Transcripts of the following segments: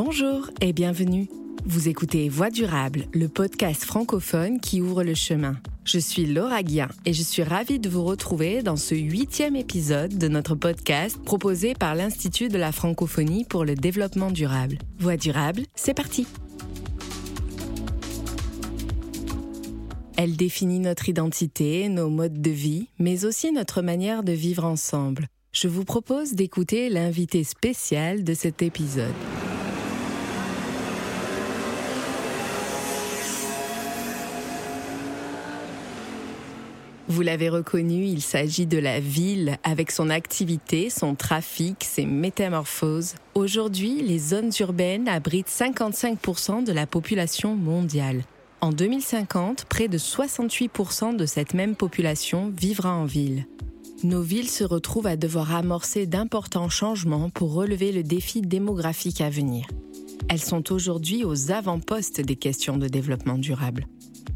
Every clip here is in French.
Bonjour et bienvenue. Vous écoutez Voix durable, le podcast francophone qui ouvre le chemin. Je suis Laura Guien et je suis ravie de vous retrouver dans ce huitième épisode de notre podcast proposé par l'Institut de la francophonie pour le développement durable. Voix durable, c'est parti. Elle définit notre identité, nos modes de vie, mais aussi notre manière de vivre ensemble. Je vous propose d'écouter l'invité spécial de cet épisode. Vous l'avez reconnu, il s'agit de la ville avec son activité, son trafic, ses métamorphoses. Aujourd'hui, les zones urbaines abritent 55% de la population mondiale. En 2050, près de 68% de cette même population vivra en ville. Nos villes se retrouvent à devoir amorcer d'importants changements pour relever le défi démographique à venir. Elles sont aujourd'hui aux avant-postes des questions de développement durable.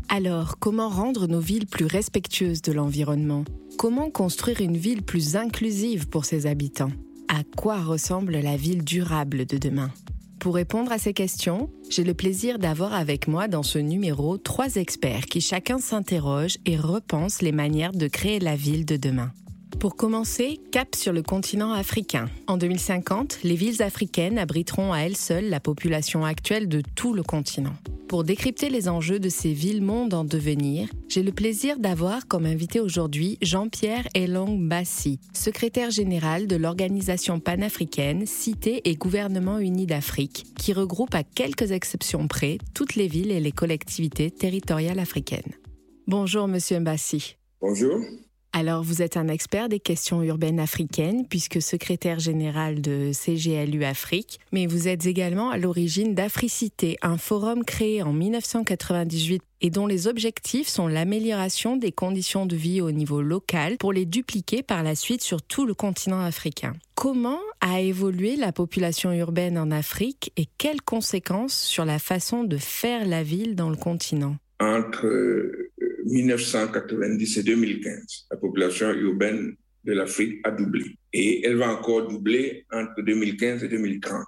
Alors, comment rendre nos villes plus respectueuses de l'environnement? Comment construire une ville plus inclusive pour ses habitants? À quoi ressemble la ville durable de demain? Pour répondre à ces questions, j'ai le plaisir d'avoir avec moi dans ce numéro trois experts qui chacun s'interroge et repense les manières de créer la ville de demain. Pour commencer, cap sur le continent africain. En 2050, les villes africaines abriteront à elles seules la population actuelle de tout le continent. Pour décrypter les enjeux de ces villes-mondes en devenir, j'ai le plaisir d'avoir comme invité aujourd'hui Jean-Pierre Elong Bassi, secrétaire général de l'organisation panafricaine Cité et Gouvernement Unis d'Afrique, qui regroupe à quelques exceptions près toutes les villes et les collectivités territoriales africaines. Bonjour Monsieur Mbassi. Bonjour. Alors, vous êtes un expert des questions urbaines africaines, puisque secrétaire général de CGLU Afrique, mais vous êtes également à l'origine d'Africité, un forum créé en 1998 et dont les objectifs sont l'amélioration des conditions de vie au niveau local pour les dupliquer par la suite sur tout le continent africain. Comment a évolué la population urbaine en Afrique et quelles conséquences sur la façon de faire la ville dans le continent? 1990 et 2015, la population urbaine de l'Afrique a doublé. Et elle va encore doubler entre 2015 et 2030.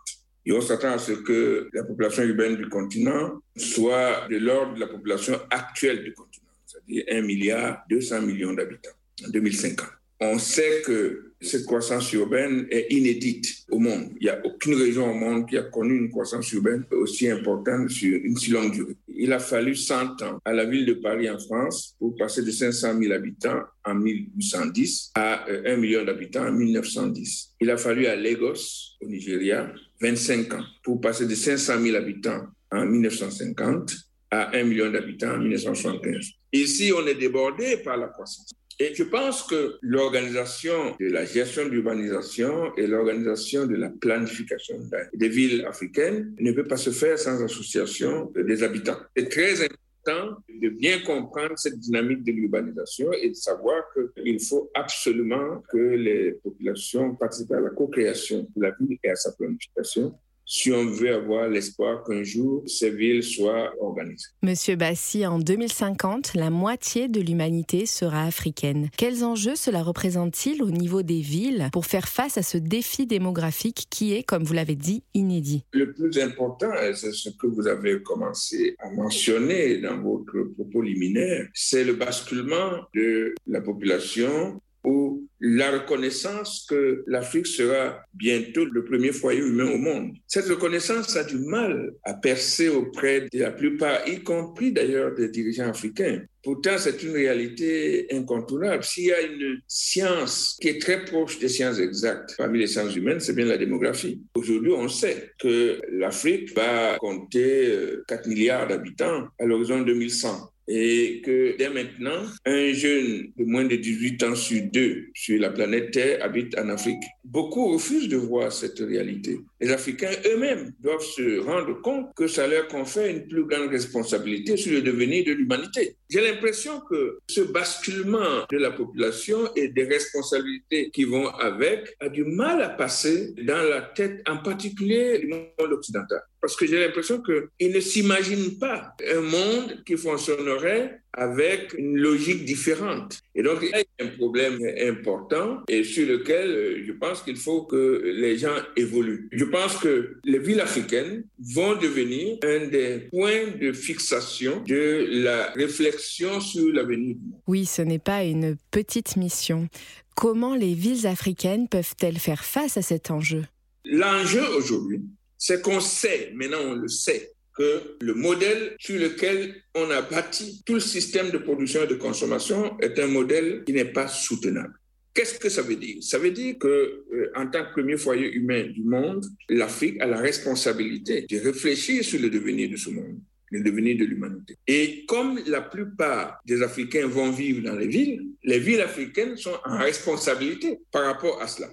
Et on s'attend à ce que la population urbaine du continent soit de l'ordre de la population actuelle du continent, c'est-à-dire 1 milliard 200 millions d'habitants en 2050. On sait que cette croissance urbaine est inédite au monde. Il n'y a aucune région au monde qui a connu une croissance urbaine aussi importante sur une si longue durée. Il a fallu 100 ans à la ville de Paris en France pour passer de 500 000 habitants en 1810 à 1 euh, million d'habitants en 1910. Il a fallu à Lagos, au Nigeria, 25 ans pour passer de 500 000 habitants en 1950 à 1 million d'habitants en 1975. Ici, on est débordé par la croissance. Et je pense que l'organisation de la gestion de l'urbanisation et l'organisation de la planification des villes africaines ne peut pas se faire sans association des habitants. C'est très important de bien comprendre cette dynamique de l'urbanisation et de savoir qu'il faut absolument que les populations participent à la co-création de la ville et à sa planification si on veut avoir l'espoir qu'un jour ces villes soient organisées. Monsieur Bassi, en 2050, la moitié de l'humanité sera africaine. Quels enjeux cela représente-t-il au niveau des villes pour faire face à ce défi démographique qui est, comme vous l'avez dit, inédit? Le plus important, c'est ce que vous avez commencé à mentionner dans votre propos liminaire, c'est le basculement de la population ou la reconnaissance que l'Afrique sera bientôt le premier foyer humain au monde. Cette reconnaissance a du mal à percer auprès de la plupart, y compris d'ailleurs des dirigeants africains. Pourtant, c'est une réalité incontournable. S'il y a une science qui est très proche des sciences exactes parmi les sciences humaines, c'est bien la démographie. Aujourd'hui, on sait que l'Afrique va compter 4 euh, milliards d'habitants à l'horizon 2100 et que dès maintenant, un jeune de moins de 18 ans sur deux sur la planète Terre habite en Afrique. Beaucoup refusent de voir cette réalité. Les Africains eux-mêmes doivent se rendre compte que ça leur confère une plus grande responsabilité sur le devenir de l'humanité. J'ai l'impression que ce basculement de la population et des responsabilités qui vont avec a du mal à passer dans la tête en particulier du monde occidental. parce que j'ai l'impression qu'ils ne s'imaginent pas un monde qui fonctionnerait avec une logique différente. Et donc, il y a un problème important et sur lequel euh, je pense qu'il faut que les gens évoluent. Je pense que les villes africaines vont devenir un des points de fixation de la réflexion sur l'avenir. Oui, ce n'est pas une petite mission. Comment les villes africaines peuvent-elles faire face à cet enjeu? L'enjeu aujourd'hui, c'est qu'on sait, maintenant on le sait, que le modèle sur lequel on a bâti tout le système de production et de consommation est un modèle qui n'est pas soutenable. Qu'est-ce que ça veut dire? Ça veut dire que, euh, en tant que premier foyer humain du monde, l'Afrique a la responsabilité de réfléchir sur le devenir de ce monde, le devenir de l'humanité. Et comme la plupart des Africains vont vivre dans les villes, les villes africaines sont en responsabilité par rapport à cela.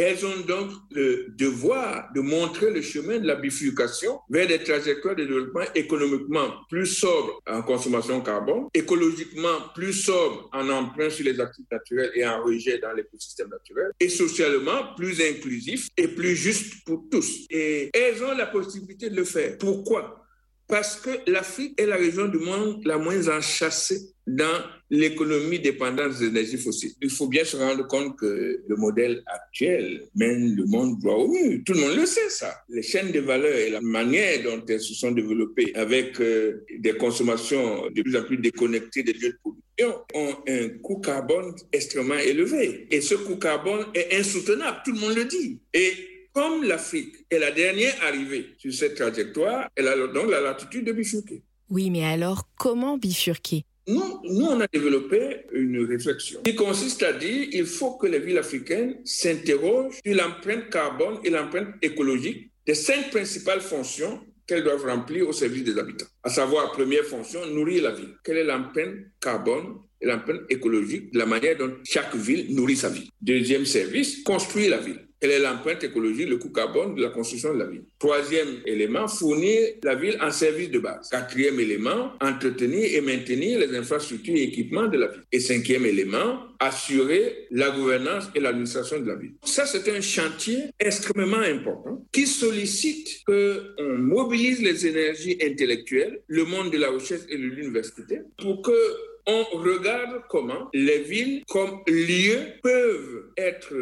Elles ont donc le devoir de montrer le chemin de la bifurcation vers des trajectoires de développement économiquement plus sobres en consommation carbone, écologiquement plus sobres en emprunt sur les actifs naturels et en rejet dans l'écosystème naturel, et socialement plus inclusif et plus juste pour tous. Et elles ont la possibilité de le faire. Pourquoi? Parce que l'Afrique est la région du monde la moins enchâssée dans l'économie dépendante des énergies fossiles. Il faut bien se rendre compte que le modèle actuel mène le monde droit au mur. Tout le monde le sait, ça. Les chaînes de valeur et la manière dont elles se sont développées avec euh, des consommations de plus en plus déconnectées des lieux de production ont un coût carbone extrêmement élevé. Et ce coût carbone est insoutenable, tout le monde le dit. Et comme l'Afrique est la dernière arrivée sur cette trajectoire, elle a donc la latitude de bifurquer. Oui, mais alors comment bifurquer? Nous, nous, on a développé une réflexion qui consiste à dire qu'il faut que les villes africaines s'interrogent sur l'empreinte carbone et l'empreinte écologique des cinq principales fonctions qu'elles doivent remplir au service des habitants. À savoir, première fonction, nourrir la ville. Quelle est l'empreinte carbone et l'empreinte écologique de la manière dont chaque ville nourrit sa ville? Deuxième service, construire la ville. Quelle est l'empreinte écologique, le coût carbone de la construction de la ville. Troisième élément, fournir la ville en service de base. Quatrième élément, entretenir et maintenir les infrastructures et équipements de la ville. Et cinquième élément, assurer la gouvernance et l'administration de la ville. Ça, c'est un chantier extrêmement important qui sollicite qu'on mobilise les énergies intellectuelles, le monde de la recherche et de l'université, pour que on regarde comment les villes comme lieux peuvent être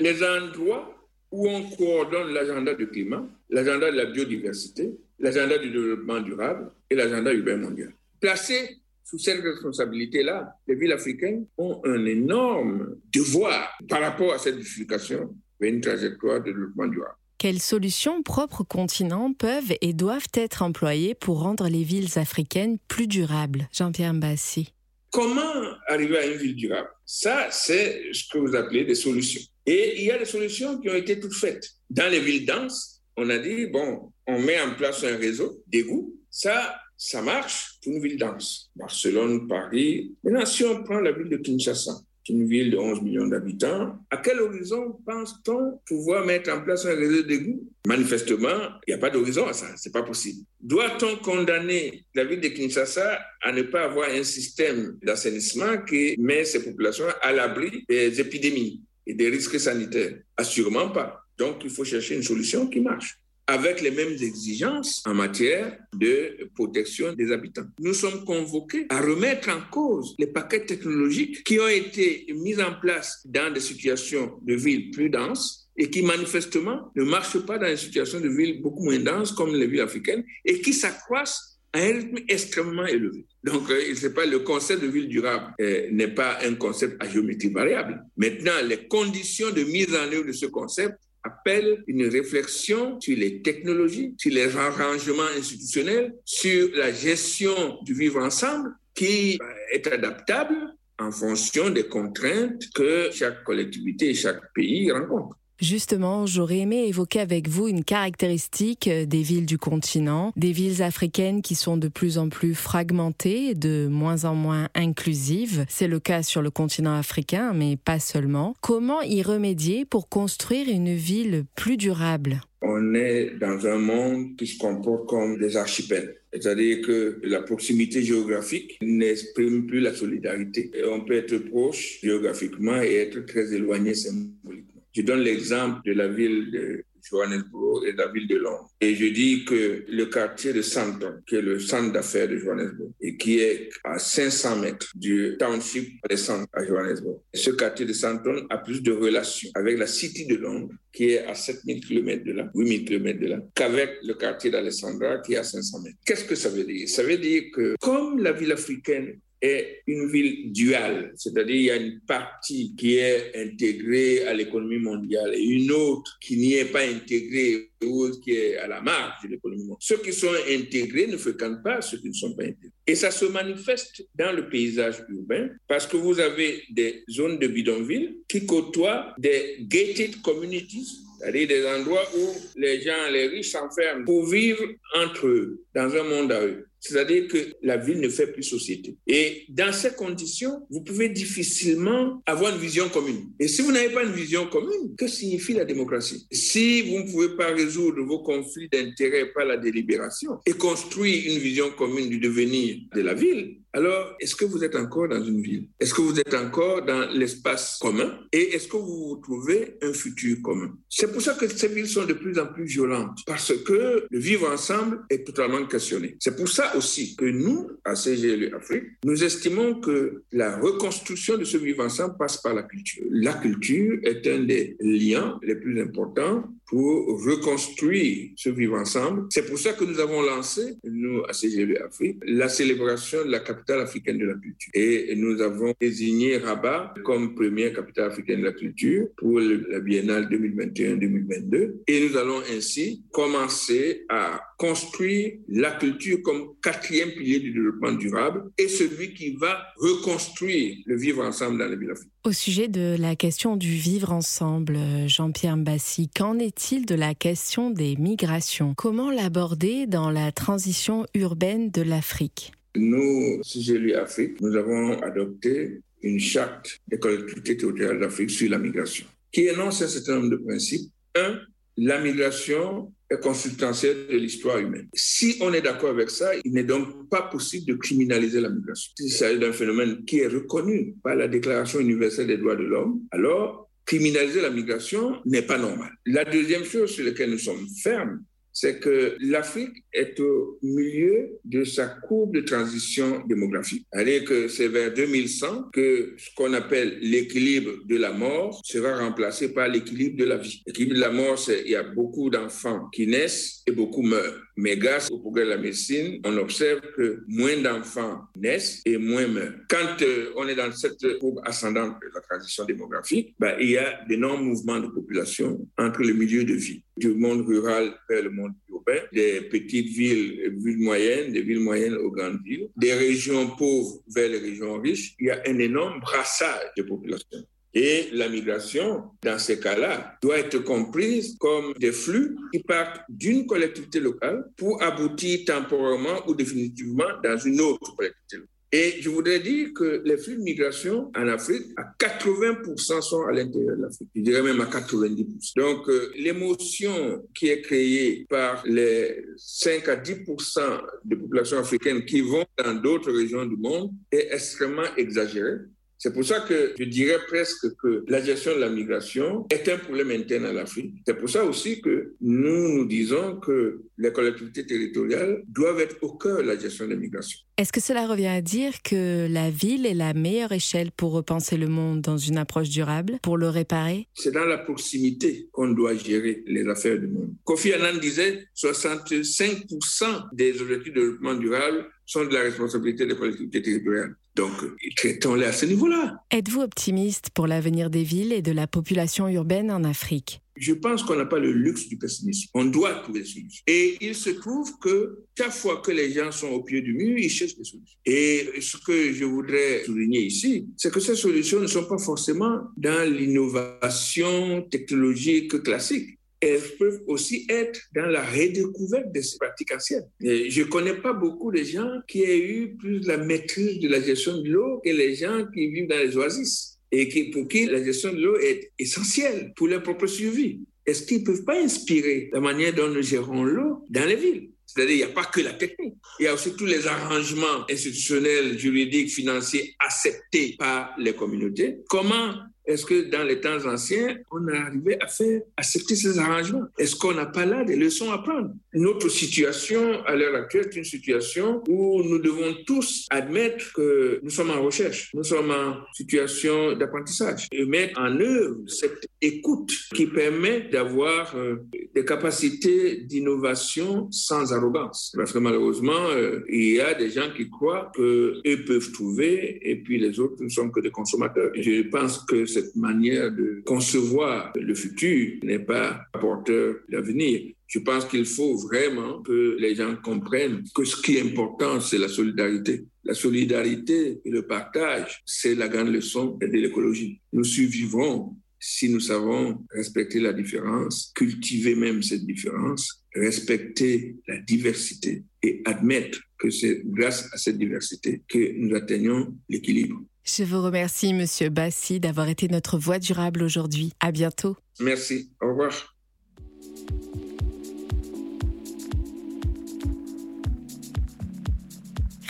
les endroits où on coordonne l'agenda du climat, l'agenda de la biodiversité, l'agenda du développement durable et l'agenda urbain mondial. Placés sous cette responsabilité-là, les villes africaines ont un énorme devoir par rapport à cette bifurcation vers une trajectoire de développement durable. Quelles solutions propres au continent peuvent et doivent être employées pour rendre les villes africaines plus durables? Jean-Pierre Mbassi. Comment arriver à une ville durable? Ça, c'est ce que vous appelez des solutions. Et il y a des solutions qui ont été toutes faites. Dans les villes denses, on a dit, bon, on met en place un réseau d'égouts. Ça, ça marche pour une ville dense. Barcelone, Paris. Maintenant, si on prend la ville de Kinshasa, une ville de 11 millions d'habitants. À quel horizon pense-t-on pouvoir mettre en place un réseau d'égouts Manifestement, il n'y a pas d'horizon à ça, c'est pas possible. Doit-on condamner la ville de Kinshasa à ne pas avoir un système d'assainissement qui met ces populations à l'abri des épidémies et des risques sanitaires? Assurément pas. Donc, il faut chercher une solution qui marche avec les mêmes exigences en matière de protection des habitants. Nous sommes convoqués à remettre en cause les paquets technologiques qui ont été mis en place dans des situations de ville plus denses et qui manifestement ne marchent pas dans des situations de ville beaucoup moins denses comme les villes africaines et qui s'accroissent à un rythme extrêmement élevé. Donc, euh, pas le concept de ville durable euh, n'est pas un concept à géométrie variable. Maintenant, les conditions de mise en œuvre de ce concept appelle une réflexion sur les technologies, sur les arrangements institutionnels, sur la gestion du vivre ensemble qui est adaptable en fonction des contraintes que chaque collectivité et chaque pays rencontre. Justement, j'aurais aimé évoquer avec vous une caractéristique euh, des villes du continent, des villes africaines qui sont de plus en plus fragmentées, de moins en moins inclusives. C'est le cas sur le continent africain, mais pas seulement. Comment y remédier pour construire une ville plus durable? On est dans un monde qui se comporte comme des archipels. C'est-à-dire que la proximité géographique n'exprime plus la solidarité. Et on peut être proche géographiquement et être très éloigné symboliquement. Je donne l'exemple de la ville de Johannesburg et de la ville de Londres. Et je dis que le quartier de Santon, qui est le centre d'affaires de Johannesburg et qui est à 500 mètres du township centre à Johannesburg, ce quartier de Santon a plus de relations avec la City de Londres, qui est à 7000 km de là, 8000 km de là, qu'avec le quartier d'Alessandra, qui est à 500 mètres. Qu'est-ce que ça veut dire? Ça veut dire que comme la ville africaine est une ville duale, c'est-à-dire il y a une partie qui est intégrée à l'économie mondiale et une autre qui n'y est pas intégrée ou qui est à la marge de l'économie mondiale. Ceux qui sont intégrés ne fréquentent pas ceux qui ne sont pas intégrés. Et ça se manifeste dans le paysage urbain parce que vous avez des zones de bidonville qui côtoient des gated communities c'est-à-dire des endroits où les gens, les riches s'enferment pour vivre entre eux, dans un monde à eux. C'est-à-dire que la ville ne fait plus société. Et dans ces conditions, vous pouvez difficilement avoir une vision commune. Et si vous n'avez pas une vision commune, que signifie la démocratie? Si vous ne pouvez pas résoudre vos conflits d'intérêts par la délibération et construire une vision commune du devenir de la ville, alors, est-ce que vous êtes encore dans une ville? Est-ce que vous êtes encore dans l'espace commun? Et est-ce que vous trouvez un futur commun? C'est pour ça que ces villes sont de plus en plus violentes, parce que le vivre ensemble est totalement questionné. C'est pour ça aussi que nous, à CGLU Afrique, nous estimons que la reconstruction de ce vivre ensemble passe par la culture. La culture est un des liens les plus importants pour reconstruire ce vivre ensemble. C'est pour ça que nous avons lancé, nous, à CGV Afrique, la célébration de la capitale africaine de la culture. Et nous avons désigné Rabat comme première capitale africaine de la culture pour la biennale 2021-2022. Et nous allons ainsi commencer à construire la culture comme quatrième pilier du développement durable et celui qui va reconstruire le vivre ensemble dans les villes africaines. Au sujet de la question du vivre ensemble, Jean-Pierre Mbassi, qu'en est-il de la question des migrations? Comment l'aborder dans la transition urbaine de l'Afrique? Nous, si j'ai lu Afrique, nous avons adopté une charte des collectivités territoriales d'Afrique sur la migration, qui énonce un certain nombre de principes. Un, la migration est consubstantielle de l'histoire humaine. Si on est d'accord avec ça, il n'est donc pas possible de criminaliser la migration. S'il s'agit d'un phénomène qui est reconnu par la Déclaration universelle des droits de l'homme, alors criminaliser la migration n'est pas normal. La deuxième chose sur laquelle nous sommes fermes, c'est que l'Afrique est au milieu de sa courbe de transition démographique. C'est-à-dire que c'est vers 2100 que ce qu'on appelle l'équilibre de la mort sera remplacé par l'équilibre de la vie. L'équilibre de la mort, c'est il y a beaucoup d'enfants qui naissent et beaucoup meurent. Mais grâce au progrès de la médecine, on observe que moins d'enfants naissent et moins meurent. Quand euh, on est dans cette courbe ascendante de la transition démographique, ben, il y a d'énormes mouvements de population entre le milieu de vie, du monde rural vers le monde urbain, des petites villes, villes moyennes, des villes moyennes aux grandes villes, des régions pauvres vers les régions riches. Il y a un énorme brassage de population. Et la migration, dans ces cas-là, doit être comprise comme des flux qui partent d'une collectivité locale pour aboutir temporairement ou définitivement dans une autre collectivité locale. Et je voudrais dire que les flux de migration en Afrique, à 80% sont à l'intérieur de l'Afrique. Je dirais même à 90%. Donc, euh, l'émotion qui est créée par les 5 à 10% de population africaine qui vont dans d'autres régions du monde est extrêmement exagérée. C'est pour ça que je dirais presque que la gestion de la migration est un problème interne à l'Afrique. C'est pour ça aussi que nous nous disons que les collectivités territoriales doivent être au cœur de la gestion de la migration. Est-ce que cela revient à dire que la ville est la meilleure échelle pour repenser le monde dans une approche durable, pour le réparer? C'est dans la proximité qu'on doit gérer les affaires du monde. Kofi Annan disait 65% des objectifs de développement durable sont de la responsabilité des collectivités territoriales. Donc, traitons-les à ce niveau-là. Êtes-vous optimiste pour l'avenir des villes et de la population urbaine en Afrique? Je pense qu'on n'a pas le luxe du pessimisme. On doit trouver des solutions. Et il se trouve que chaque fois que les gens sont au pied du mur, ils cherchent des solutions. Et ce que je voudrais souligner ici, c'est que ces solutions ne sont pas forcément dans l'innovation technologique classique elles peuvent aussi être dans la redécouverte de ces pratiques anciennes. je ne connais pas beaucoup de gens qui aient eu plus la maîtrise de la gestion de l'eau que les gens qui vivent dans les oasis et qui, pour qui la gestion de l'eau est essentielle pour leur propre survie. Est-ce qu'ils ne peuvent pas inspirer la manière dont nous gérons l'eau dans les villes? C'est-à-dire, il n'y a pas que la technique. Il y a aussi tous les arrangements institutionnels, juridiques, financiers acceptés par les communautés. Comment Est-ce que dans les temps anciens, on a arrivé à faire accepter ces arrangements? Est-ce qu'on n'a pas là des leçons à prendre? Notre situation à l'heure actuelle est une situation où nous devons tous admettre que nous sommes en recherche, nous sommes en situation d'apprentissage et mettre en œuvre cette écoute qui permet d'avoir euh, des capacités d'innovation sans arrogance. Parce que malheureusement, euh, il y a des gens qui croient qu'eux peuvent trouver et puis les autres ne sont que des consommateurs. je pense que cette manière de concevoir le futur n'est pas porteur d'avenir. Je pense qu'il faut vraiment que les gens comprennent que ce qui est important, c'est la solidarité. La solidarité et le partage, c'est la grande leçon de l'écologie. Nous survivrons si nous savons respecter la différence, cultiver même cette différence, respecter la diversité et admettre que c'est grâce à cette diversité que nous atteignons l'équilibre. Je vous remercie, Monsieur Bassi, d'avoir été notre voix durable aujourd'hui. À bientôt. Merci. Au revoir.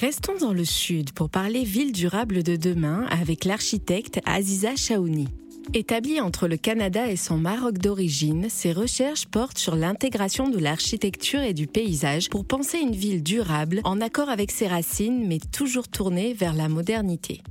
Restons dans le sud pour parler ville durable de demain avec l'architecte Aziza Chaouni. Établie entre le Canada et son Maroc d'origine, ses recherches portent sur l'intégration de l'architecture et du paysage pour penser une ville durable en accord avec ses racines mais toujours tournée vers la modernité.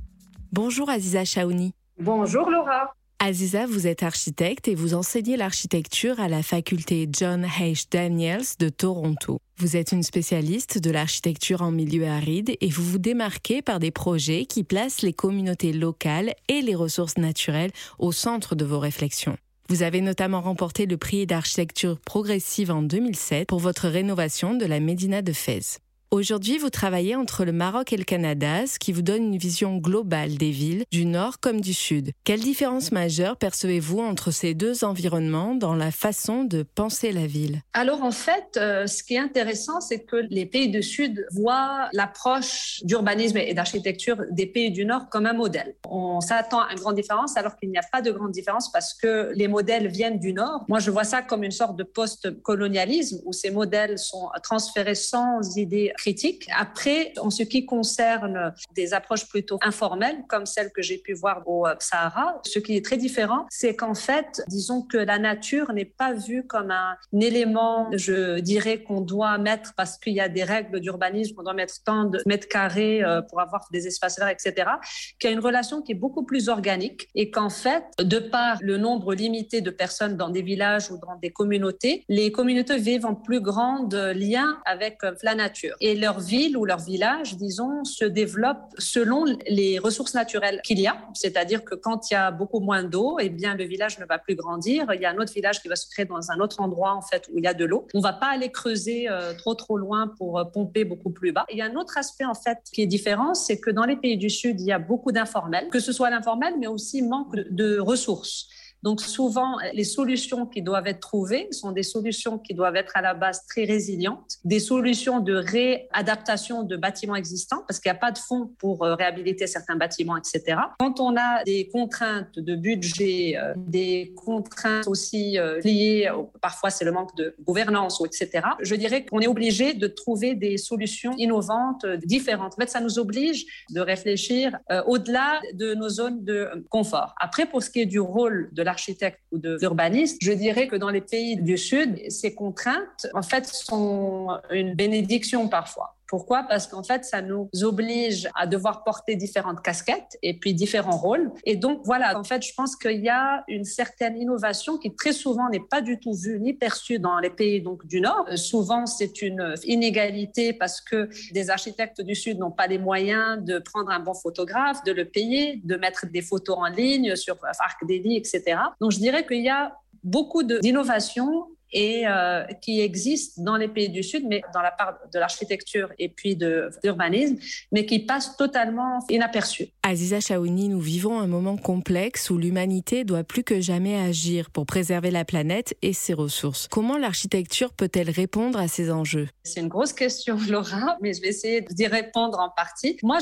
Bonjour Aziza Chaouni. Bonjour Laura. Aziza, vous êtes architecte et vous enseignez l'architecture à la faculté John H. Daniels de Toronto. Vous êtes une spécialiste de l'architecture en milieu aride et vous vous démarquez par des projets qui placent les communautés locales et les ressources naturelles au centre de vos réflexions. Vous avez notamment remporté le prix d'architecture progressive en 2007 pour votre rénovation de la Médina de Fès. Aujourd'hui, vous travaillez entre le Maroc et le Canada, ce qui vous donne une vision globale des villes, du nord comme du sud. Quelle différence majeure percevez-vous entre ces deux environnements dans la façon de penser la ville? Alors en fait, euh, ce qui est intéressant, c'est que les pays du sud voient l'approche d'urbanisme et d'architecture des pays du nord comme un modèle. On s'attend à une grande différence alors qu'il n'y a pas de grande différence parce que les modèles viennent du nord. Moi, je vois ça comme une sorte de post-colonialisme où ces modèles sont transférés sans idée critique. Après, en ce qui concerne des approches plutôt informelles, comme celles que j'ai pu voir au euh, Sahara, ce qui est très différent, c'est qu'en fait, disons que la nature n'est pas vue comme un, élément, je dirais, qu'on doit mettre parce qu'il y a des règles d'urbanisme, qu'on doit mettre tant de mètres carrés euh, pour avoir des espaces verts, etc., qu'il y a une relation qui est beaucoup plus organique et qu'en fait, de par le nombre limité de personnes dans des villages ou dans des communautés, les communautés vivent en plus grand lien avec euh, la nature. Et leur ville ou leur village, disons, se développe selon les ressources naturelles qu'il y a. C'est-à-dire que quand il y a beaucoup moins d'eau, eh bien, le village ne va plus grandir. Il y a un autre village qui va se créer dans un autre endroit, en fait, où il y a de l'eau. On ne va pas aller creuser euh, trop, trop loin pour euh, pomper beaucoup plus bas. Il y a un autre aspect, en fait, qui est différent, c'est que dans les pays du Sud, il y a beaucoup d'informels, que ce soit l'informel, mais aussi manque de ressources. Donc souvent, les solutions qui doivent être trouvées sont des solutions qui doivent être à la base très résilientes, des solutions de réadaptation de bâtiments existants, parce qu'il n'y a pas de fonds pour euh, réhabiliter certains bâtiments, etc. Quand on a des contraintes de budget, euh, des contraintes aussi euh, liées, parfois c'est le manque de gouvernance, etc., je dirais qu'on est obligé de trouver des solutions innovantes, différentes. En fait, ça nous oblige de réfléchir au-delà de nos zones de confort. Après, pour ce qui est du rôle de la architecte ou de l'urbaniste, je dirais que dans les pays du Sud, ces contraintes, en fait, sont une bénédiction parfois. Pourquoi? Parce qu'en fait, ça nous oblige à devoir porter différentes casquettes et puis différents rôles. Et donc, voilà, en fait, je pense qu'il y a une certaine innovation qui très souvent n'est pas du tout vue ni perçue dans les pays donc, du Nord. Euh, souvent, c'est une inégalité parce que des architectes du Sud n'ont pas les moyens de prendre un bon photographe, de le payer, de mettre des photos en ligne sur Arc Daily, etc. Donc, je dirais qu'il y a beaucoup d'innovation et euh, qui existe dans les pays du Sud, mais dans la part de l'architecture et puis de l'urbanisme, mais qui passe totalement inaperçu. Aziza Chaouni, nous vivons un moment complexe où l'humanité doit plus que jamais agir pour préserver la planète et ses ressources. Comment l'architecture peut-elle répondre à ces enjeux? C'est une grosse question, Laura, mais je vais essayer d'y répondre en partie. Moi,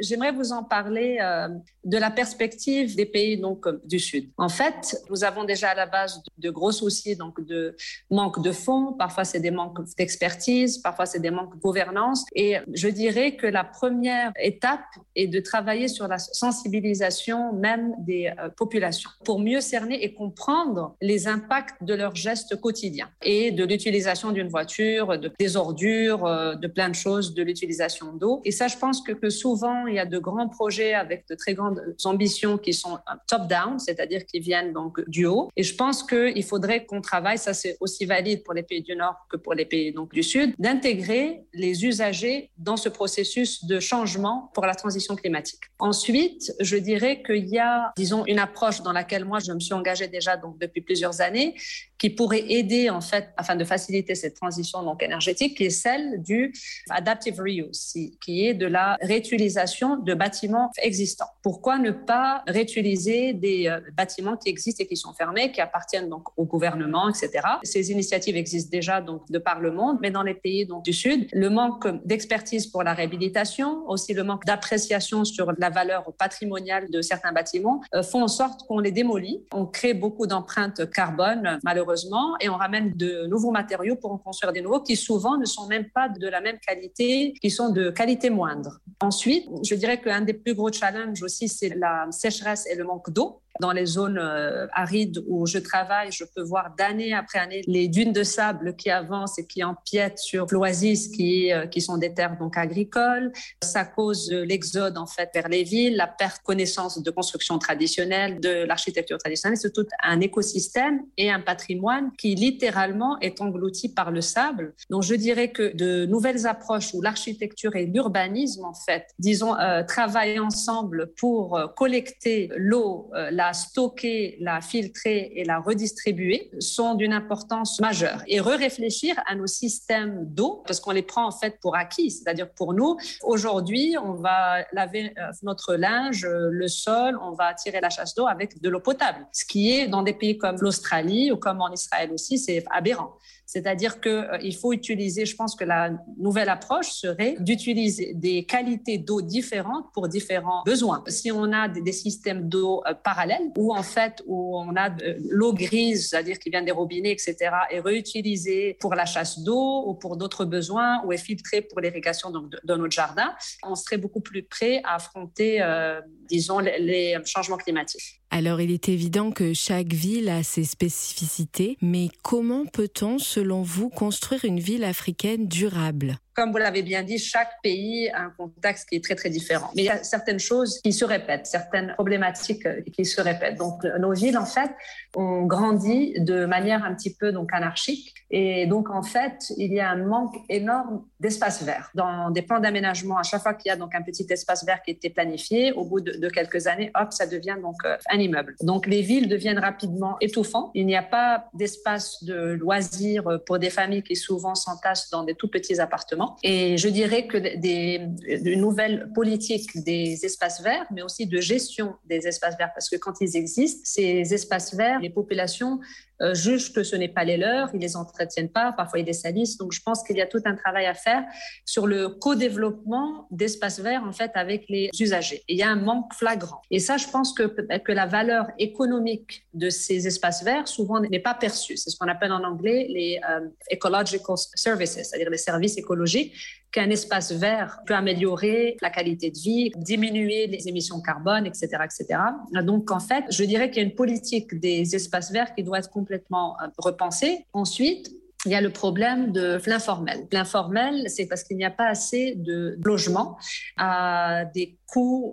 j'aimerais vous en parler euh, de la perspective des pays donc du Sud. En fait, nous avons déjà à la base de gros soucis donc de manque de fonds, parfois c'est des manques d'expertise, parfois c'est des manques de gouvernance. Et je dirais que la première étape est de travailler sur la sensibilisation même des euh, populations pour mieux cerner et comprendre les impacts de leurs gestes quotidiens et de l'utilisation d'une voiture, de, des ordures, euh, de plein de choses, de l'utilisation d'eau. Et ça, je pense que, que souvent, il y a de grands projets avec de très grandes ambitions qui sont top-down, c'est-à-dire qui viennent donc du haut. Et je pense qu'il faudrait qu'on travaille, ça c'est aussi valide pour les pays du Nord que pour les pays donc, du Sud, d'intégrer les usagers dans ce processus de changement pour la transition climatique. Ensuite, je dirais qu'il y a, disons, une approche dans laquelle moi je me suis engagée déjà donc depuis plusieurs années, qui pourrait aider en fait afin de faciliter cette transition donc énergétique, qui est celle du adaptive reuse, qui est de la réutilisation de bâtiments existants. Pourquoi ne pas réutiliser des euh, bâtiments qui existent et qui sont fermés, qui appartiennent donc au gouvernement, etc. Ces initiatives existent déjà donc de par le monde, mais dans les pays donc du Sud, le manque d'expertise pour la réhabilitation, aussi le manque d'appréciation sur la valeur patrimoniale de certains bâtiments euh, font en sorte qu'on les démolit. On crée beaucoup d'empreintes carbone, malheureusement et on ramène de nouveaux matériaux pour en construire des nouveaux qui souvent ne sont même pas de la même qualité, qui sont de qualité moindre. Ensuite, je dirais qu'un des plus gros challenges aussi, c'est la sécheresse et le manque d'eau. Dans les zones euh, arides où je travaille, je peux voir d'année après année les dunes de sable qui avancent et qui empiètent sur l'oasis qui, euh, sont des terres donc agricoles. Ça cause l'exode en fait vers les villes, la perte de connaissance de construction traditionnelle, de l'architecture traditionnelle. C'est tout un écosystème et un patrimoine qui littéralement est englouti par le sable. Donc je dirais que de nouvelles approches où l'architecture et l'urbanisme en fait, disons, euh, travaillent ensemble pour collecter l'eau, la la stocker, la filtrer et la redistribuer sont d'une importance majeure. Et re-réfléchir à nos systèmes d'eau, parce qu'on les prend en fait pour acquis. C'est-à-dire pour nous, aujourd'hui, on va laver euh, notre linge, le sol, on va tirer la chasse d'eau avec de l'eau potable. Ce qui est dans des pays comme l'Australie ou comme en Israël aussi, c'est aberrant. C'est-à-dire qu'il euh, faut utiliser, je pense que la nouvelle approche serait d'utiliser des qualités d'eau différentes pour différents besoins. Si on a des, systèmes d'eau euh, parallèles, ou en fait, où on a l'eau grise, c'est-à-dire qui vient des robinets, etc., est réutilisée pour la chasse d'eau ou pour d'autres besoins, ou est filtrée pour l'irrigation de, notre jardin, on serait beaucoup plus prêt à affronter, euh, disons, les changements climatiques. Alors il est évident que chaque ville a ses spécificités, mais comment peut-on, selon vous, construire une ville africaine durable? Comme vous l'avez bien dit, chaque pays a un contexte qui est très, très différent. Mais il y a certaines choses qui se répètent, certaines problématiques euh, qui se répètent. Donc, nos villes, en fait, ont grandi de manière un petit peu donc anarchique. Et donc, en fait, il y a un manque énorme d'espace vert. Dans des plans d'aménagement, à chaque fois qu'il y a donc un petit espace vert qui était planifié, au bout de, quelques années, hop, ça devient donc euh, un immeuble. Donc, les villes deviennent rapidement étouffantes. Il n'y a pas d'espace de loisirs pour des familles qui souvent s'entassent dans des tout petits appartements. Et je dirais que des, de nouvelles politiques des espaces verts, mais aussi de gestion des espaces verts, parce que quand ils existent, ces espaces verts, les populations euh, jugent que ce n'est pas les leurs, ils les entretiennent pas, parfois ils les salissent. Donc je pense qu'il y a tout un travail à faire sur le co-développement d'espaces verts en fait avec les usagers. il y a un manque flagrant. Et ça, je pense que que la valeur économique de ces espaces verts souvent n'est pas perçue. C'est ce qu'on appelle en anglais les euh, ecological services, c'est-à-dire les services écologiques qu'un espace vert peut améliorer la qualité de vie, diminuer les émissions carbone, etc., etc. Donc, en fait, je dirais qu'il y a une politique des espaces verts qui doit être complètement euh, repensée. Ensuite, il y a le problème de l'informel. L'informel, c'est parce qu'il n'y a pas assez de logements à des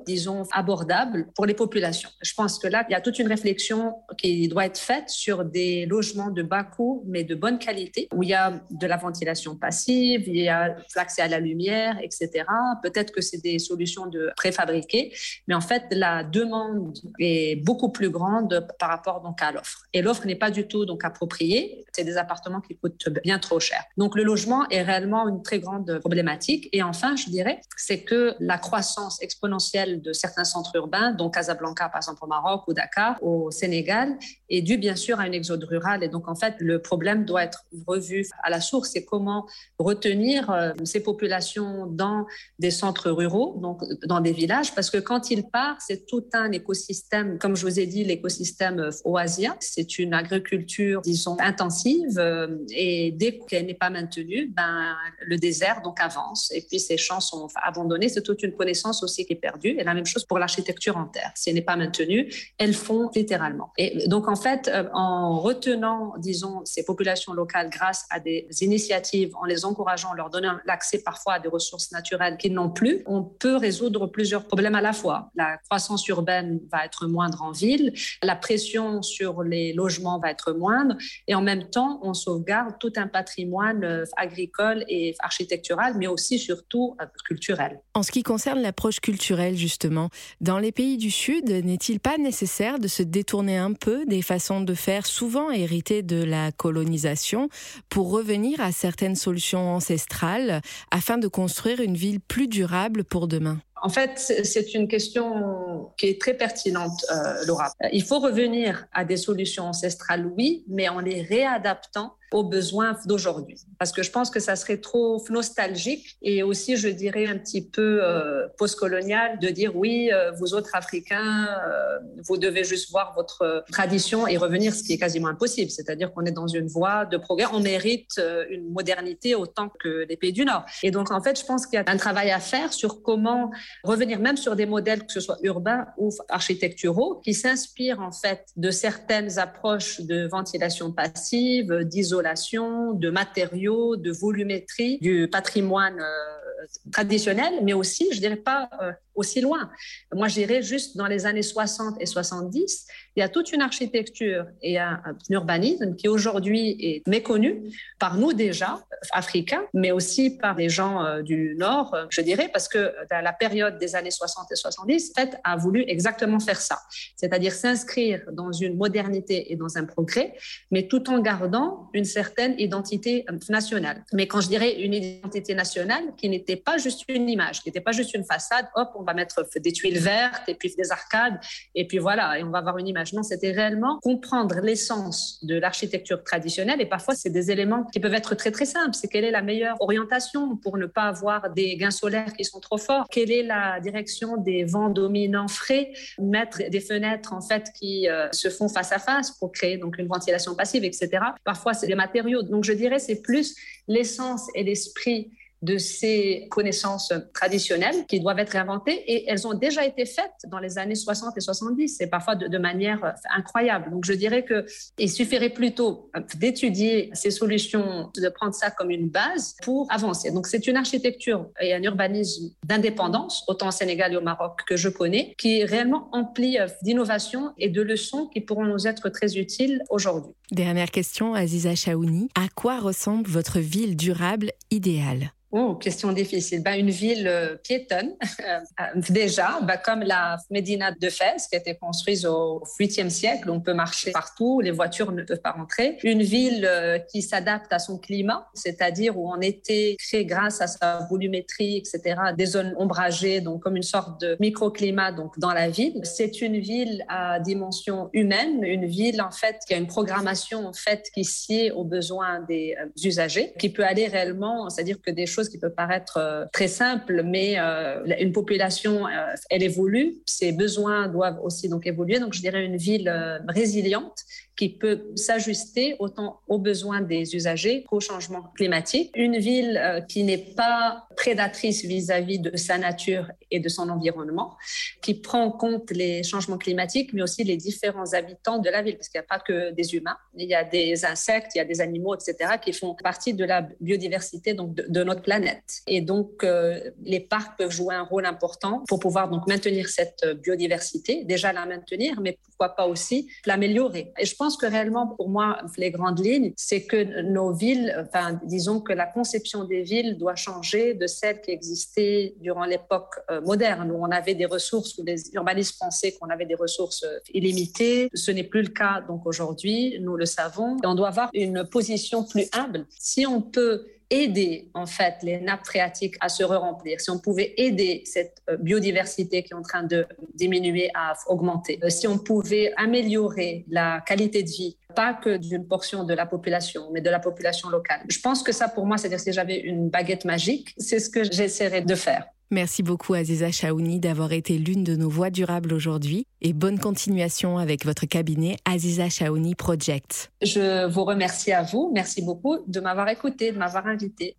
disons, abordables pour les populations. Je pense que là, il y a toute une réflexion qui doit être faite sur des logements de bas coût, mais de bonne qualité, où il y a de la ventilation passive, il y a l'accès à la lumière, etc. Peut-être que c'est des solutions de préfabriquées, mais en fait, la demande est beaucoup plus grande par rapport donc à l'offre. Et l'offre n'est pas du tout donc appropriée. C'est des appartements qui coûtent bien trop cher. Donc, le logement est réellement une très grande problématique. Et enfin, je dirais, c'est que la croissance exponentielle exponentielle de certains centres urbains, dont Casablanca, par exemple, au Maroc ou Dakar, au Sénégal, est due bien sûr à une exode rural. Et donc, en fait, le problème doit être revu à la source. C'est comment retenir euh, ces populations dans des centres ruraux, donc dans des villages, parce que quand ils partent, c'est tout un écosystème, comme je vous ai dit, l'écosystème oasien. C'est une agriculture, disons, intensive. Euh, et dès qu'elle n'est pas maintenue, ben, le désert donc avance. Et puis ces champs sont abandonnés. C'est toute une connaissance aussi qui est perdue. Et la même chose pour l'architecture en terre. Si elle n'est pas maintenue, elles font littéralement. Et donc en fait, euh, en retenant, disons, ces populations locales grâce à des initiatives, en les encourageant, en leur donnant l'accès parfois à des ressources naturelles qu'ils n'ont plus, on peut résoudre plusieurs problèmes à la fois. La croissance urbaine va être moindre en ville, la pression sur les logements va être moindre, et en même temps, on sauvegarde tout un patrimoine euh, agricole et architectural, mais aussi surtout euh, culturel. En ce qui concerne l'approche culturelle, justement, dans les pays du Sud, n'est-il pas nécessaire de se détourner un peu des façons de faire souvent héritées de la colonisation pour revenir à certaines solutions ancestrales afin de construire une ville plus durable pour demain? En fait, c'est une question qui est très pertinente, euh, Laura. Il faut revenir à des solutions ancestrales, oui, mais en les réadaptant aux besoins d'aujourd'hui. Parce que je pense que ça serait trop nostalgique et aussi, je dirais, un petit peu euh, postcolonial de dire oui, euh, vous autres Africains, euh, vous devez juste voir votre tradition et revenir, ce qui est quasiment impossible. C'est-à-dire qu'on est dans une voie de progrès. On mérite une modernité autant que les pays du Nord. Et donc, en fait, je pense qu'il y a un travail à faire sur comment revenir même sur des modèles, que ce soit urbains ou architecturaux, qui s'inspirent en fait de certaines approches de ventilation passive, d'isolation de matériaux, de volumétrie du patrimoine euh, traditionnel, mais aussi, je dirais pas euh, aussi loin. Moi, j'irais juste dans les années 60 et 70, il y a toute une architecture et un, urbanisme qui aujourd'hui est méconnu par nous déjà, africains, mais aussi par les gens euh, du Nord, euh, je dirais, parce que dans la période des années 60 et 70, FET a voulu exactement faire ça, c'est-à-dire s'inscrire dans une modernité et dans un progrès, mais tout en gardant une certaine identité euh, nationale. Mais quand je dirais une identité nationale, qui n'était pas juste une image, qui n'était pas juste une façade, hop, on va mettre des tuiles vertes et puis des arcades, et puis voilà, et on va avoir une image. Non, c'était réellement comprendre l'essence de l'architecture traditionnelle, et parfois c'est des éléments qui peuvent être très très simples. C'est quelle est la meilleure orientation pour ne pas avoir des gains solaires qui sont trop forts? Quelle est la direction des vents dominants frais? Mettre des fenêtres en fait qui euh, se font face à face pour créer donc une ventilation passive, etc. Parfois c'est des matériaux. Donc je dirais c'est plus l'essence et l'esprit de ces connaissances traditionnelles qui doivent être réinventées et elles ont déjà été faites dans les années 60 et 70 et parfois de, manière euh, incroyable. Donc je dirais qu'il suffirait plutôt euh, d'étudier ces solutions, de prendre ça comme une base pour avancer. Donc c'est une architecture et un urbanisme d'indépendance, autant au Sénégal et au Maroc que je connais, qui est réellement empli euh, d'innovation et de leçons qui pourront nous être très utiles aujourd'hui. Dernière question, Aziza Chaouni. À quoi ressemble votre ville durable idéale? Oh, question difficile. Ben, une ville euh, piétonne, euh, déjà, ben, comme la Médina de Fès, qui a été construite au 8e siècle. On peut marcher partout, les voitures ne peuvent pas rentrer. Une ville euh, qui s'adapte à son climat, c'est-à-dire où on était créé grâce à sa volumétrie, etc., des zones ombragées, donc comme une sorte de microclimat donc, dans la ville. C'est une ville à dimension humaine, une ville en fait qui a une programmation en fait qui sied aux besoins des usagers, qui peut aller réellement, c'est-à-dire que des choses qui peut paraître euh, très simple, mais euh, une population, euh, elle évolue, ses besoins doivent aussi donc évoluer. Donc, je dirais une ville résiliente qui peut s'ajuster autant aux besoins des usagers qu'au changement climatique. Une ville euh, qui n'est pas prédatrice vis-à-vis de sa nature et de son environnement, qui prend en compte les changements climatiques, mais aussi les différents habitants de la ville, parce qu'il n'y a pas que des humains, il y a des insectes, il y a des animaux, etc., qui font partie de la biodiversité donc de, notre planète. Et donc, euh, les parcs peuvent jouer un rôle important pour pouvoir donc maintenir cette biodiversité, déjà la maintenir, mais pourquoi pas aussi l'améliorer. Et je pense que réellement, pour moi, les grandes lignes, c'est que nos villes, enfin, disons que la conception des villes doit changer de celle qui existait durant l'époque euh, moderne, où on avait des ressources, où les urbanistes pensaient qu'on avait des ressources euh, illimitées. Ce n'est plus le cas, donc aujourd'hui, nous le savons. On doit avoir une position plus humble. Si on peut aider en fait les nappes phréatiques à se remplir, si on pouvait aider cette euh, biodiversité qui est en train de diminuer à augmenter, euh, si on pouvait améliorer la qualité de vie, pas que d'une portion de la population, mais de la population locale. Je pense que ça, pour moi, c'est-à-dire si j'avais une baguette magique, c'est ce que j'essaierais de faire. Merci beaucoup Aziza Chaouni d'avoir été l'une de nos voix durables aujourd'hui et bonne continuation avec votre cabinet Aziza Chaouni Project. Je vous remercie à vous. Merci beaucoup de m'avoir écouté, de m'avoir invité.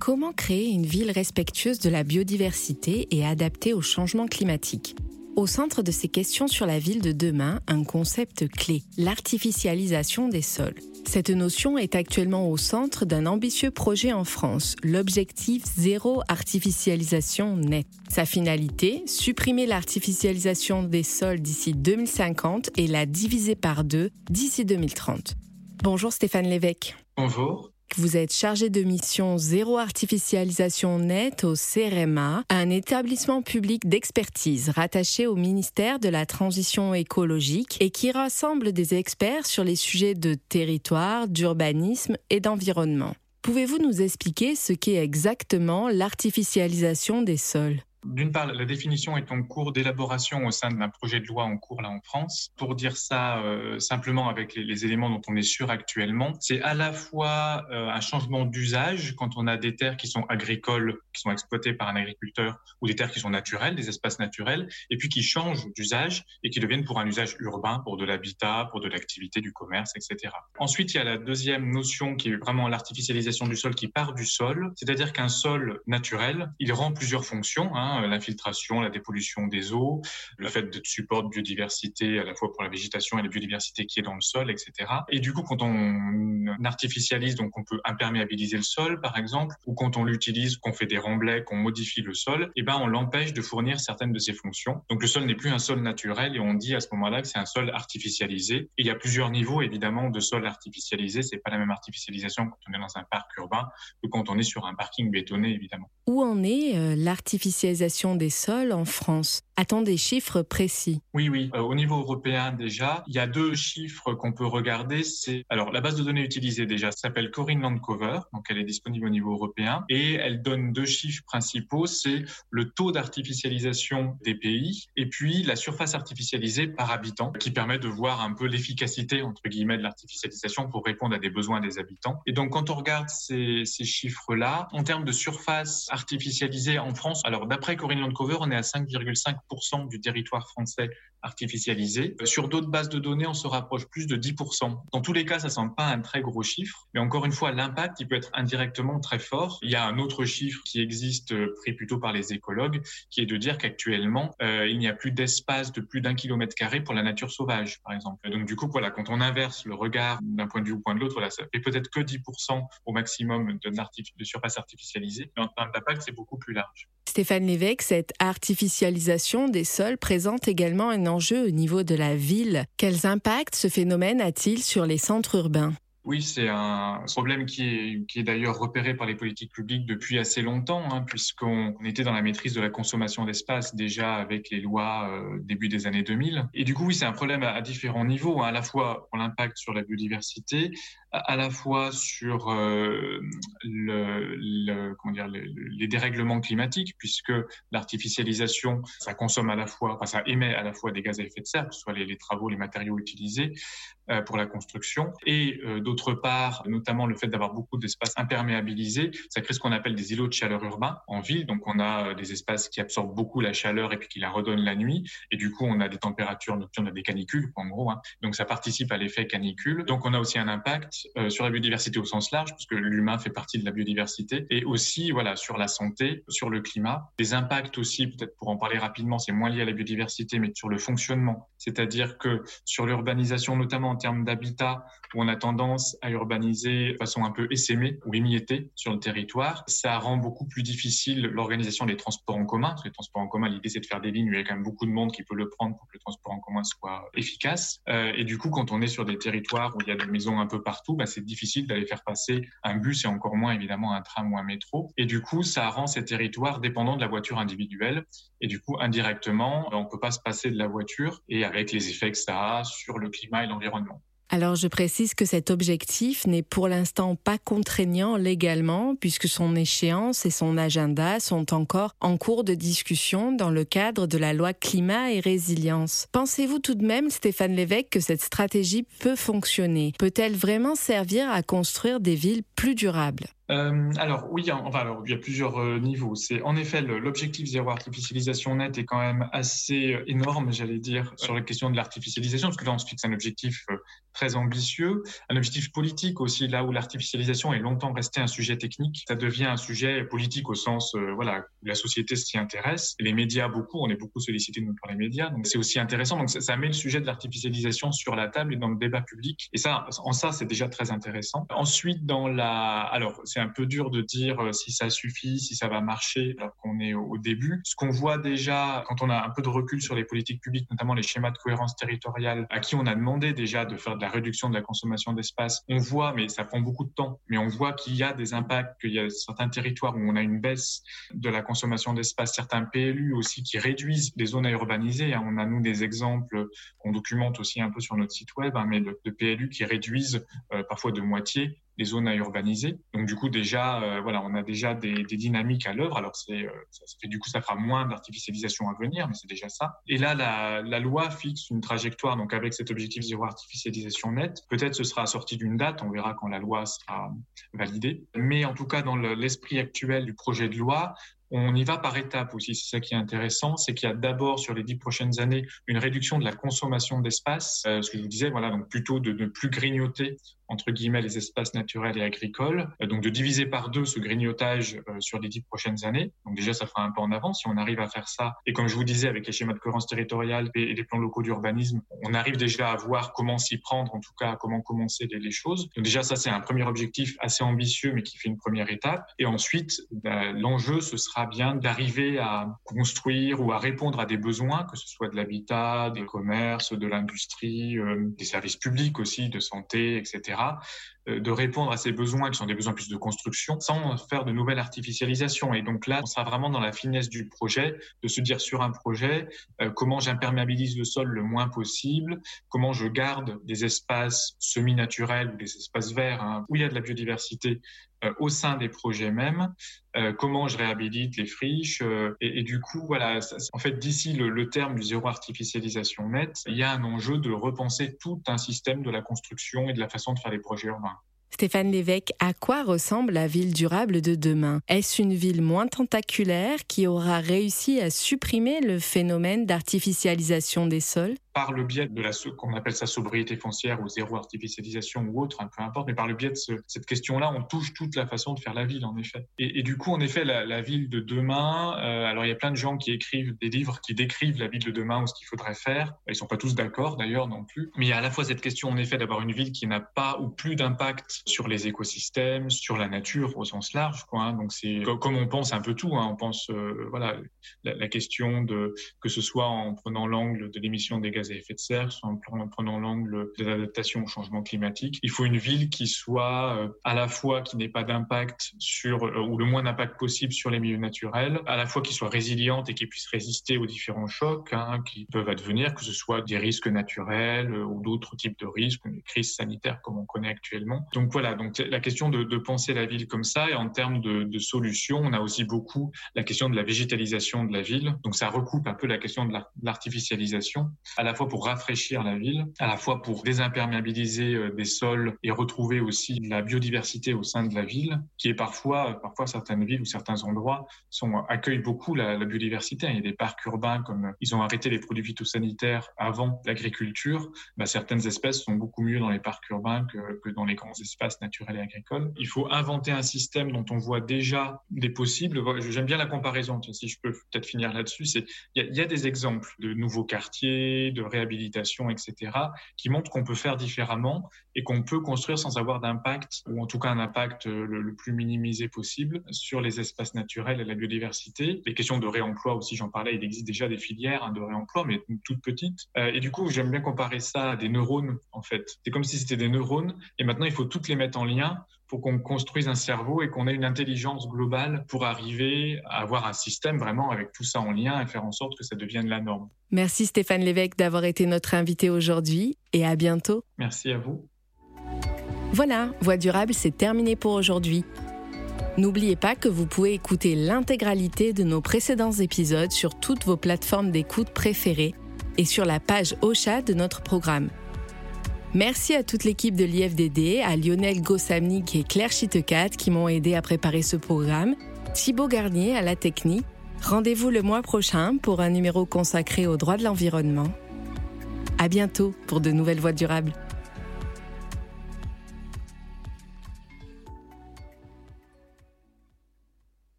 Comment créer une ville respectueuse de la biodiversité et adaptée au changement climatique? Au centre de ces questions sur la ville de demain, un concept clé, l'artificialisation des sols. Cette notion est actuellement au centre d'un ambitieux projet en France, l'objectif zéro artificialisation net. Sa finalité, supprimer l'artificialisation des sols d'ici 2050 et la diviser par deux d'ici 2030. Bonjour Stéphane Lévesque. Bonjour. Vous êtes chargé de mission zéro artificialisation nette au CRMA, un établissement public d'expertise rattaché au ministère de la Transition écologique et qui rassemble des experts sur les sujets de territoire, d'urbanisme et d'environnement. Pouvez-vous nous expliquer ce qu'est exactement l'artificialisation des sols? D'une part, la définition est en cours d'élaboration au sein d'un projet de loi en cours là en France. Pour dire ça euh, simplement avec les, éléments dont on est sûr actuellement, c'est à la fois euh, un changement d'usage quand on a des terres qui sont agricoles, qui sont exploitées par un agriculteur, ou des terres qui sont naturelles, des espaces naturels, et puis qui changent d'usage et qui deviennent pour un usage urbain, pour de l'habitat, pour de l'activité, du commerce, etc. Ensuite, il y a la deuxième notion qui est vraiment l'artificialisation du sol qui part du sol, c'est-à-dire qu'un sol naturel, il rend plusieurs fonctions. Hein, Hein, l'infiltration, la dépollution des eaux, le fait de support de biodiversité à la fois pour la végétation et la biodiversité qui est dans le sol, etc. Et du coup, quand on artificialise, donc on peut imperméabiliser le sol, par exemple, ou quand on l'utilise, qu'on fait des remblais, qu'on modifie le sol, et eh ben on l'empêche de fournir certaines de ses fonctions. Donc le sol n'est plus un sol naturel et on dit à ce moment-là que c'est un sol artificialisé. il y a plusieurs niveaux évidemment de sol artificialisé. C'est pas la même artificialisation quand on est dans un parc urbain que quand on est sur un parking bétonné évidemment. Où en est euh, l'artificialisation des sols en France a des chiffres précis Oui, oui. Euh, au niveau européen déjà, il y a deux chiffres qu'on peut regarder. C'est alors la base de données utilisée déjà s'appelle Corinne Landcover, donc elle est disponible au niveau européen et elle donne deux chiffres principaux. C'est le taux d'artificialisation des pays et puis la surface artificialisée par habitant, qui permet de voir un peu l'efficacité entre guillemets de l'artificialisation pour répondre à des besoins des habitants. Et donc quand on regarde ces, ces chiffres-là, en termes de surface artificialisée en France, alors d'après Corinne Landcover, on est à 5,5 du territoire français artificialisé. Sur d'autres bases de données, on se rapproche plus de 10%. Dans tous les cas, ça ne semble pas un très gros chiffre, mais encore une fois, l'impact, il peut être indirectement très fort. Il y a un autre chiffre qui existe, euh, pris plutôt par les écologues, qui est de dire qu'actuellement, euh, il n'y a plus d'espace de plus d'un kilomètre carré pour la nature sauvage, par exemple. Donc du coup, voilà, quand on inverse le regard d'un point de vue au point de l'autre, voilà, ça fait peut-être que 10% au maximum de, de surface artificialisée, mais en termes d'impact, c'est beaucoup plus large. Stéphane Lévesque, cette artificialisation des sols présente également un enjeu au niveau de la ville. Quels impacts ce phénomène a-t-il sur les centres urbains? Oui, c'est un problème qui est, d'ailleurs repéré par les politiques publiques depuis assez longtemps, hein, puisqu'on était dans la maîtrise de la consommation d'espace déjà avec les lois euh, début des années 2000. Et du coup, oui, c'est un problème à, différents niveaux, hein, à la fois pour l'impact sur la biodiversité, à la fois sur euh, le, le, comment dire, les dérèglements climatiques, puisque l'artificialisation, ça consomme à la fois, enfin, ça émet à la fois des gaz à effet de serre, que ce soit les, les travaux, les matériaux utilisés euh, pour la construction, et euh, d'autre part, notamment le fait d'avoir beaucoup d'espaces imperméabilisés, ça crée ce qu'on appelle des îlots de chaleur urbains en ville. Donc, on a des espaces qui absorbent beaucoup la chaleur et puis qui la redonnent la nuit, et du coup, on a des températures nocturnes, on a des canicules, en gros. Hein. Donc, ça participe à l'effet canicule. Donc, on a aussi un impact euh, sur la biodiversité au sens large, puisque l'humain fait partie de la biodiversité, et aussi voilà sur la santé, sur le climat. Des impacts aussi, peut-être pour en parler rapidement, c'est moins lié à la biodiversité, mais sur le fonctionnement. C'est-à-dire que sur l'urbanisation, notamment en termes d'habitat, où on a tendance à urbaniser de façon un peu essaimée ou émiettée sur le territoire, ça rend beaucoup plus difficile l'organisation des transports en commun. Les transports en commun, l'idée c'est de faire des lignes où il y a quand même beaucoup de monde qui peut le prendre pour que le transport en commun soit efficace. Euh, et du coup, quand on est sur des territoires où il y a des maisons un peu partout, bah, c'est difficile d'aller faire passer un bus et encore moins évidemment un tram ou un métro. Et du coup, ça rend ces territoires dépendants de la voiture individuelle. Et du coup, indirectement, on ne peut pas se passer de la voiture et avec les effets que ça a sur le climat et l'environnement. Alors je précise que cet objectif n'est pour l'instant pas contraignant légalement puisque son échéance et son agenda sont encore en cours de discussion dans le cadre de la loi climat et résilience. Pensez-vous tout de même, Stéphane Lévesque, que cette stratégie peut fonctionner? Peut-elle vraiment servir à construire des villes plus durables? Euh, alors oui, enfin alors il y a plusieurs euh, niveaux. C'est en effet l'objectif zéro artificialisation nette est quand même assez euh, énorme, j'allais dire, sur la question de l'artificialisation, parce que là on se fixe un objectif très ambitieux, un objectif politique aussi, là où l'artificialisation est longtemps resté un sujet technique, ça devient un sujet politique au sens, voilà, la société s'y intéresse, les médias beaucoup, on est beaucoup sollicité par les médias, donc c'est aussi intéressant. Donc ça, ça met le sujet de l'artificialisation sur la table et dans le débat public, et ça, en ça, c'est déjà très intéressant. Ensuite, dans la, alors c'est un peu dur de dire euh, si ça suffit, si ça va marcher, alors qu'on est au début. Ce qu'on voit déjà quand on a un peu de recul sur les politiques publiques, notamment les schémas de cohérence territoriale, à qui on a demandé déjà de faire de la réduction de la consommation d'espace, on voit, mais ça prend beaucoup de temps, mais on voit qu'il y a des impacts, qu'il y a certains territoires où on a une baisse de la consommation d'espace, certains PLU aussi qui réduisent les zones à urbaniser. Hein. On a nous des exemples qu'on documente aussi un peu sur notre site web, hein, mais de, PLU qui réduisent euh, parfois de moitié les zones à urbaniser. Donc du coup déjà, euh, voilà, on a déjà des, dynamiques à l'œuvre. Alors c'est, euh, du coup, ça fera moins d'artificialisation à venir, mais c'est déjà ça. Et là, la, la, loi fixe une trajectoire, donc avec cet objectif zéro artificialisation nette. Peut-être ce sera assorti d'une date, on verra quand la loi sera validée. Mais en tout cas, dans l'esprit actuel du projet de loi, on y va par étapes aussi. C'est ça qui est intéressant, c'est qu'il y a d'abord sur les dix prochaines années une réduction de la consommation d'espace. Euh, ce que je vous disais, voilà, donc plutôt de ne plus grignoter entre guillemets les espaces naturels et agricoles, euh, donc de diviser par deux ce grignotage euh, sur les dix prochaines années. Donc déjà, ça fera un peu en avant si on arrive à faire ça. Et comme je vous disais, avec les schémas de cohérence territoriale et les plans locaux d'urbanisme, on arrive déjà à voir comment s'y prendre, en tout cas comment commencer les, les choses. Donc déjà, ça c'est un premier objectif assez ambitieux, mais qui fait une première étape. Et ensuite, bah, l'enjeu ce sera bien d'arriver à construire ou à répondre à des besoins, que ce soit de l'habitat, des commerces, de l'industrie, euh, des services publics aussi, de santé, etc euh, de répondre à ces besoins qui sont des besoins plus de construction sans faire de nouvelles artificialisations. Et donc là, on sera vraiment dans la finesse du projet, de se dire sur un projet euh, comment j'imperméabilise le sol le moins possible, comment je garde des espaces semi-naturels ou des espaces verts hein, où il y a de la biodiversité euh, au sein des projets mêmes, euh, comment je réhabilite les friches. Euh, et, du coup, voilà, en fait, d'ici le, le, terme du zéro artificialisation nette, il y a un enjeu de repenser tout un système de la construction et de la façon de faire les projets urbains. Stéphane Lévesque, à quoi ressemble la ville durable de demain? Est-ce une ville moins tentaculaire qui aura réussi à supprimer le phénomène d'artificialisation des sols? Par le biais de la qu'on appelle sa sobriété foncière ou zéro artificialisation ou autre, hein, peu importe, mais par le biais de cette question-là, on touche toute la façon de faire la ville, en effet. Et, du coup, en effet, la, ville de demain, euh, alors il y a plein de gens qui écrivent des livres qui décrivent la ville de demain ou ce qu'il faudrait faire. Ils sont pas tous d'accord, d'ailleurs, non plus. Mais il y a à la fois cette question, en effet, d'avoir une ville qui n'a pas ou plus d'impact sur les écosystèmes, sur la nature au sens large, quoi. Hein. Donc c'est comme on pense un peu tout. Hein. On pense, euh, voilà, la, la, question de que ce soit en prenant l'angle de l'émission des gaz à effet de serre, en prenant l'angle de l'adaptation au changement climatique. Il faut une ville qui soit euh, à la fois qui n'ait pas d'impact sur euh, ou le moins d'impact possible sur les milieux naturels, à la fois qui soit résiliente et qui puisse résister aux différents chocs hein, qui peuvent advenir, que ce soit des risques naturels euh, ou d'autres types de risques, des crises sanitaires comme on connaît actuellement. Donc voilà, donc la question de, penser la ville comme ça et en termes de, solutions, on a aussi beaucoup la question de la végétalisation de la ville. Donc ça recoupe un peu la question de l'artificialisation, la fois pour rafraîchir la ville, à la fois pour désimperméabiliser euh, des sols et retrouver aussi la biodiversité au sein de la ville, qui est parfois, parfois certaines villes ou certains endroits sont, accueillent beaucoup la, biodiversité. Il y a des parcs urbains comme ils ont arrêté les produits phytosanitaires avant l'agriculture. Bah, certaines espèces sont beaucoup mieux dans les parcs urbains que, que dans les grands espaces naturels et agricoles. Il faut inventer un système dont on voit déjà des possibles. J'aime bien la comparaison, si je peux peut-être finir là-dessus. Il y, y, a des exemples de nouveaux quartiers, de réhabilitation, etc., qui montrent qu'on peut faire différemment et qu'on peut construire sans avoir d'impact, ou en tout cas un impact euh, le, plus minimisé possible sur les espaces naturels et la biodiversité. Les questions de réemploi aussi, j'en parlais, il existe déjà des filières hein, de réemploi, mais toutes petites. Euh, et du coup, j'aime bien comparer ça à des neurones, en fait. C'est comme si c'était des neurones, et maintenant, il faut toutes les mettre en lien faut qu'on construise un cerveau et qu'on ait une intelligence globale pour arriver à avoir un système vraiment avec tout ça en lien et faire en sorte que ça devienne la norme. Merci Stéphane Lévesque d'avoir été notre invité aujourd'hui et à bientôt. Merci à vous. Voilà, Voix durable, c'est terminé pour aujourd'hui. N'oubliez pas que vous pouvez écouter l'intégralité de nos précédents épisodes sur toutes vos plateformes d'écoute préférées et sur la page Ocha de notre programme. Merci à toute l'équipe de l'IFDD, à Lionel Gossamnik et Claire Chitecat qui m'ont aidé à préparer ce programme, Thibaut Garnier à la technique. Rendez-vous le mois prochain pour un numéro consacré aux droits de l'environnement. À bientôt pour de nouvelles voies durables.